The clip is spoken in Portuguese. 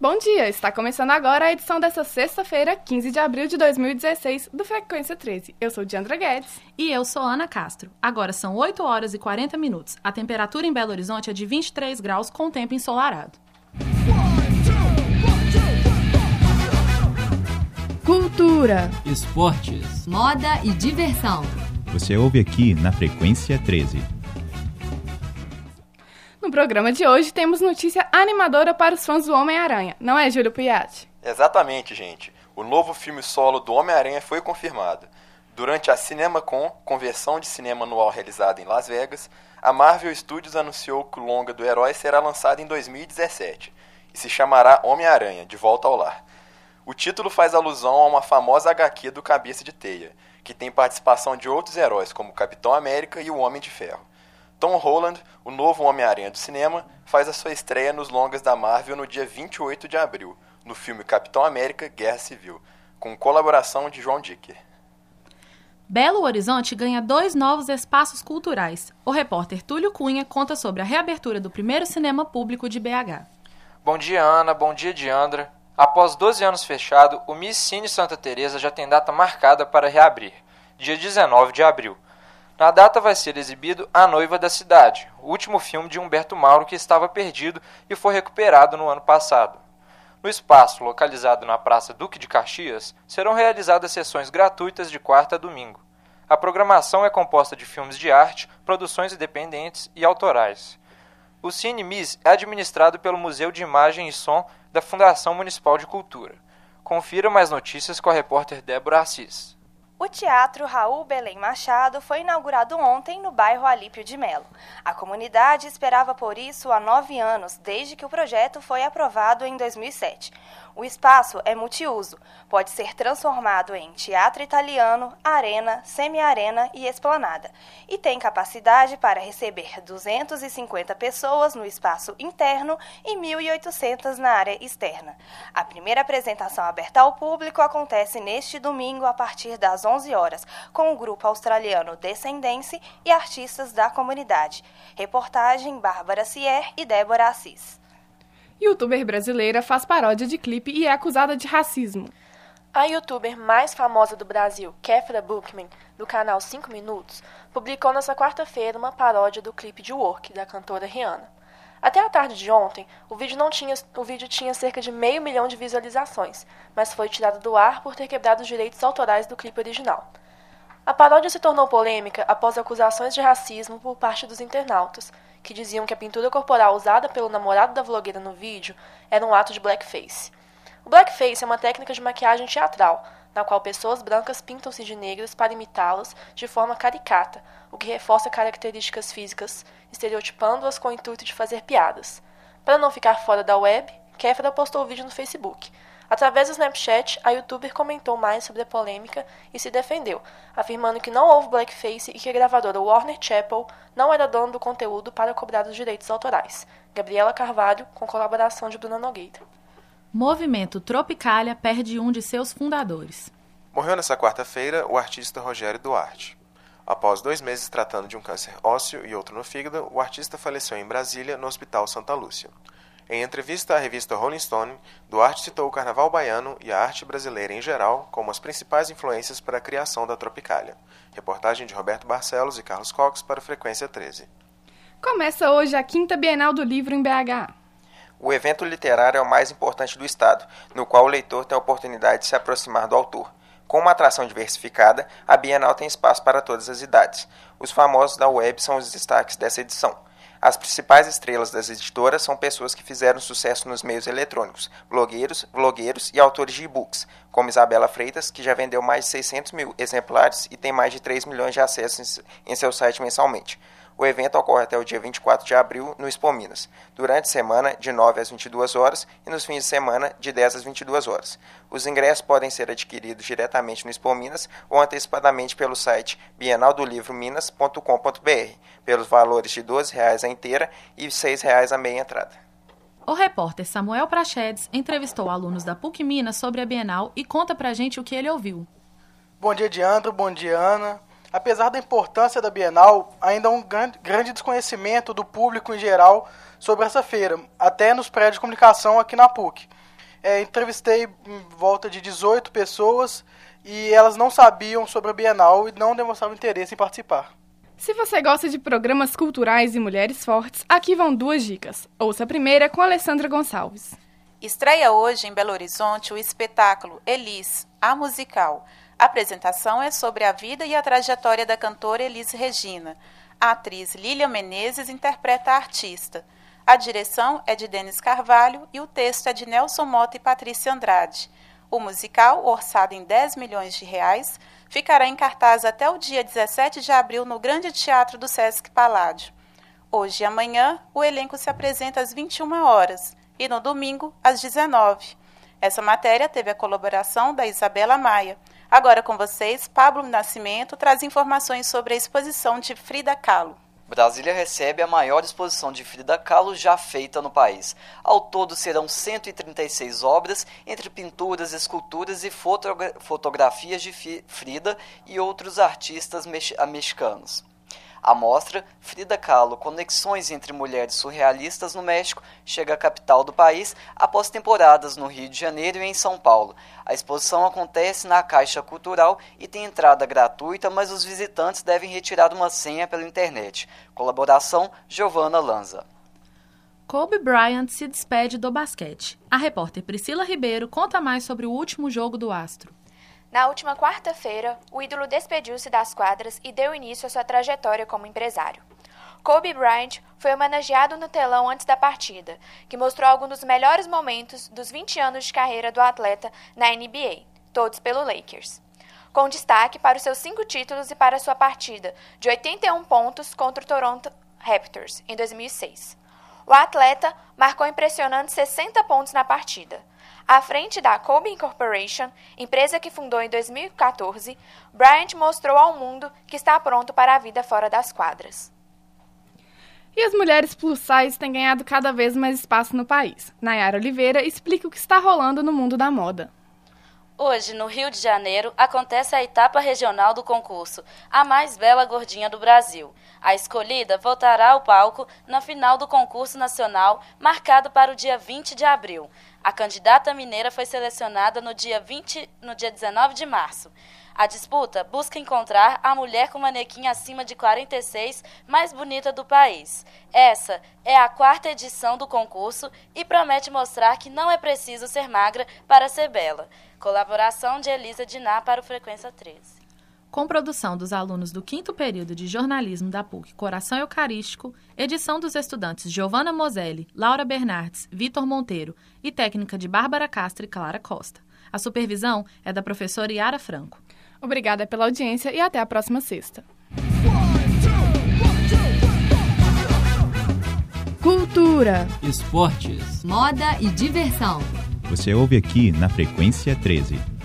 Bom dia! Está começando agora a edição dessa sexta-feira, 15 de abril de 2016, do Frequência 13. Eu sou Diandra Guedes. E eu sou Ana Castro. Agora são 8 horas e 40 minutos. A temperatura em Belo Horizonte é de 23 graus com tempo ensolarado. Cultura, esportes, moda e diversão. Você ouve aqui na Frequência 13. Programa de hoje temos notícia animadora para os fãs do Homem-Aranha, não é, Júlio Piatti? Exatamente, gente. O novo filme solo do Homem-Aranha foi confirmado. Durante a CinemaCon, conversão de cinema anual realizada em Las Vegas, a Marvel Studios anunciou que o longa do herói será lançado em 2017 e se chamará Homem-Aranha, De Volta ao Lar. O título faz alusão a uma famosa HQ do Cabeça de Teia, que tem participação de outros heróis como Capitão América e o Homem de Ferro. Tom Holland, o novo Homem-Aranha do cinema, faz a sua estreia nos longas da Marvel no dia 28 de abril, no filme Capitão América Guerra Civil, com colaboração de João Dicker. Belo Horizonte ganha dois novos espaços culturais. O repórter Túlio Cunha conta sobre a reabertura do primeiro cinema público de BH. Bom dia, Ana. Bom dia, Diandra. Após 12 anos fechado, o Miss Cine Santa Teresa já tem data marcada para reabrir, dia 19 de abril. Na data vai ser exibido A Noiva da Cidade, o último filme de Humberto Mauro que estava perdido e foi recuperado no ano passado. No espaço, localizado na Praça Duque de Caxias, serão realizadas sessões gratuitas de quarta a domingo. A programação é composta de filmes de arte, produções independentes e autorais. O Cine Miss é administrado pelo Museu de Imagem e Som da Fundação Municipal de Cultura. Confira mais notícias com a repórter Débora Assis. O Teatro Raul Belém Machado foi inaugurado ontem no bairro Alípio de Melo. A comunidade esperava por isso há nove anos, desde que o projeto foi aprovado em 2007. O espaço é multiuso, pode ser transformado em teatro italiano, arena, semi-arena e esplanada, e tem capacidade para receber 250 pessoas no espaço interno e 1.800 na área externa. A primeira apresentação aberta ao público acontece neste domingo a partir das 11 horas, com o grupo australiano Descendência e artistas da comunidade. Reportagem Bárbara Sier e Débora Assis. Youtuber brasileira faz paródia de clipe e é acusada de racismo. A youtuber mais famosa do Brasil, Kefra Bookman, do canal 5 Minutos, publicou nesta quarta-feira uma paródia do clipe de Work, da cantora Rihanna. Até a tarde de ontem, o vídeo, não tinha, o vídeo tinha cerca de meio milhão de visualizações, mas foi tirado do ar por ter quebrado os direitos autorais do clipe original. A paródia se tornou polêmica após acusações de racismo por parte dos internautas, que diziam que a pintura corporal usada pelo namorado da vlogueira no vídeo era um ato de blackface. O blackface é uma técnica de maquiagem teatral, na qual pessoas brancas pintam-se de negras para imitá-las de forma caricata, o que reforça características físicas, estereotipando-as com o intuito de fazer piadas. Para não ficar fora da web, Kéfera postou o vídeo no Facebook, Através do Snapchat, a youtuber comentou mais sobre a polêmica e se defendeu, afirmando que não houve blackface e que a gravadora Warner Chappell não era dona do conteúdo para cobrar os direitos autorais. Gabriela Carvalho, com colaboração de Bruna Nogueira. Movimento Tropicália perde um de seus fundadores. Morreu nesta quarta-feira o artista Rogério Duarte. Após dois meses tratando de um câncer ósseo e outro no fígado, o artista faleceu em Brasília, no Hospital Santa Lúcia. Em entrevista à revista Rolling Stone, Duarte citou o carnaval baiano e a arte brasileira em geral como as principais influências para a criação da Tropicália. Reportagem de Roberto Barcelos e Carlos Cox para Frequência 13. Começa hoje a quinta Bienal do Livro em BH. O evento literário é o mais importante do Estado, no qual o leitor tem a oportunidade de se aproximar do autor. Com uma atração diversificada, a Bienal tem espaço para todas as idades. Os famosos da web são os destaques dessa edição. As principais estrelas das editoras são pessoas que fizeram sucesso nos meios eletrônicos, blogueiros, vlogueiros e autores de e-books, como Isabela Freitas, que já vendeu mais de 600 mil exemplares e tem mais de 3 milhões de acessos em seu site mensalmente. O evento ocorre até o dia 24 de abril no Expo Minas, durante a semana de 9 às 22 horas e nos fins de semana de 10 às 22 horas. Os ingressos podem ser adquiridos diretamente no Expo Minas ou antecipadamente pelo site bienaldolivrominas.com.br, pelos valores de R$ 12,00 a inteira e R$ 6,00 a meia entrada. O repórter Samuel Prachedes entrevistou alunos da PUC Minas sobre a Bienal e conta pra gente o que ele ouviu. Bom dia, Diandro. Bom dia, Ana. Apesar da importância da Bienal, ainda há um grande desconhecimento do público em geral sobre essa feira, até nos prédios de comunicação aqui na PUC. é, entrevistei em volta de 18 pessoas e elas não sabiam sobre a Bienal e não demonstravam interesse em participar. Se você gosta de programas culturais e mulheres fortes, aqui vão duas dicas. Ouça a primeira com Alessandra Gonçalves. Estreia hoje em Belo Horizonte o espetáculo Elis, a musical. A apresentação é sobre a vida e a trajetória da cantora Elis Regina. A atriz Lília Menezes interpreta a artista. A direção é de Denis Carvalho e o texto é de Nelson Mota e Patrícia Andrade. O musical, orçado em 10 milhões de reais, ficará em cartaz até o dia 17 de abril no Grande Teatro do Sesc Paládio. Hoje e amanhã, o elenco se apresenta às 21 horas e no domingo, às 19. Essa matéria teve a colaboração da Isabela Maia. Agora com vocês, Pablo Nascimento traz informações sobre a exposição de Frida Kahlo. Brasília recebe a maior exposição de Frida Kahlo já feita no país. Ao todo serão 136 obras, entre pinturas, esculturas e fotogra fotografias de Frida e outros artistas mexicanos. A mostra Frida Kahlo Conexões entre Mulheres Surrealistas no México chega à capital do país após temporadas no Rio de Janeiro e em São Paulo. A exposição acontece na Caixa Cultural e tem entrada gratuita, mas os visitantes devem retirar uma senha pela internet. Colaboração Giovanna Lanza. Kobe Bryant se despede do basquete. A repórter Priscila Ribeiro conta mais sobre o último jogo do Astro. Na última quarta-feira, o ídolo despediu-se das quadras e deu início à sua trajetória como empresário. Kobe Bryant foi homenageado no telão antes da partida, que mostrou alguns dos melhores momentos dos 20 anos de carreira do atleta na NBA, todos pelo Lakers. Com destaque para os seus cinco títulos e para sua partida de 81 pontos contra o Toronto Raptors em 2006. O atleta marcou impressionantes 60 pontos na partida. À frente da Kobe Incorporation, empresa que fundou em 2014, Bryant mostrou ao mundo que está pronto para a vida fora das quadras. E as mulheres plus size têm ganhado cada vez mais espaço no país. Nayara Oliveira explica o que está rolando no mundo da moda. Hoje, no Rio de Janeiro, acontece a etapa regional do concurso A Mais Bela Gordinha do Brasil. A escolhida voltará ao palco na final do concurso nacional, marcado para o dia 20 de abril. A candidata mineira foi selecionada no dia, 20, no dia 19 de março. A disputa busca encontrar a mulher com manequim acima de 46 mais bonita do país. Essa é a quarta edição do concurso e promete mostrar que não é preciso ser magra para ser bela. Colaboração de Elisa Diná para o Frequência 13. Com produção dos alunos do quinto período de jornalismo da PUC Coração Eucarístico, edição dos estudantes Giovanna Moselli, Laura Bernardes, Vitor Monteiro e técnica de Bárbara Castro e Clara Costa. A supervisão é da professora Yara Franco. Obrigada pela audiência e até a próxima sexta. Cultura, esportes, moda e diversão. Você ouve aqui na Frequência 13.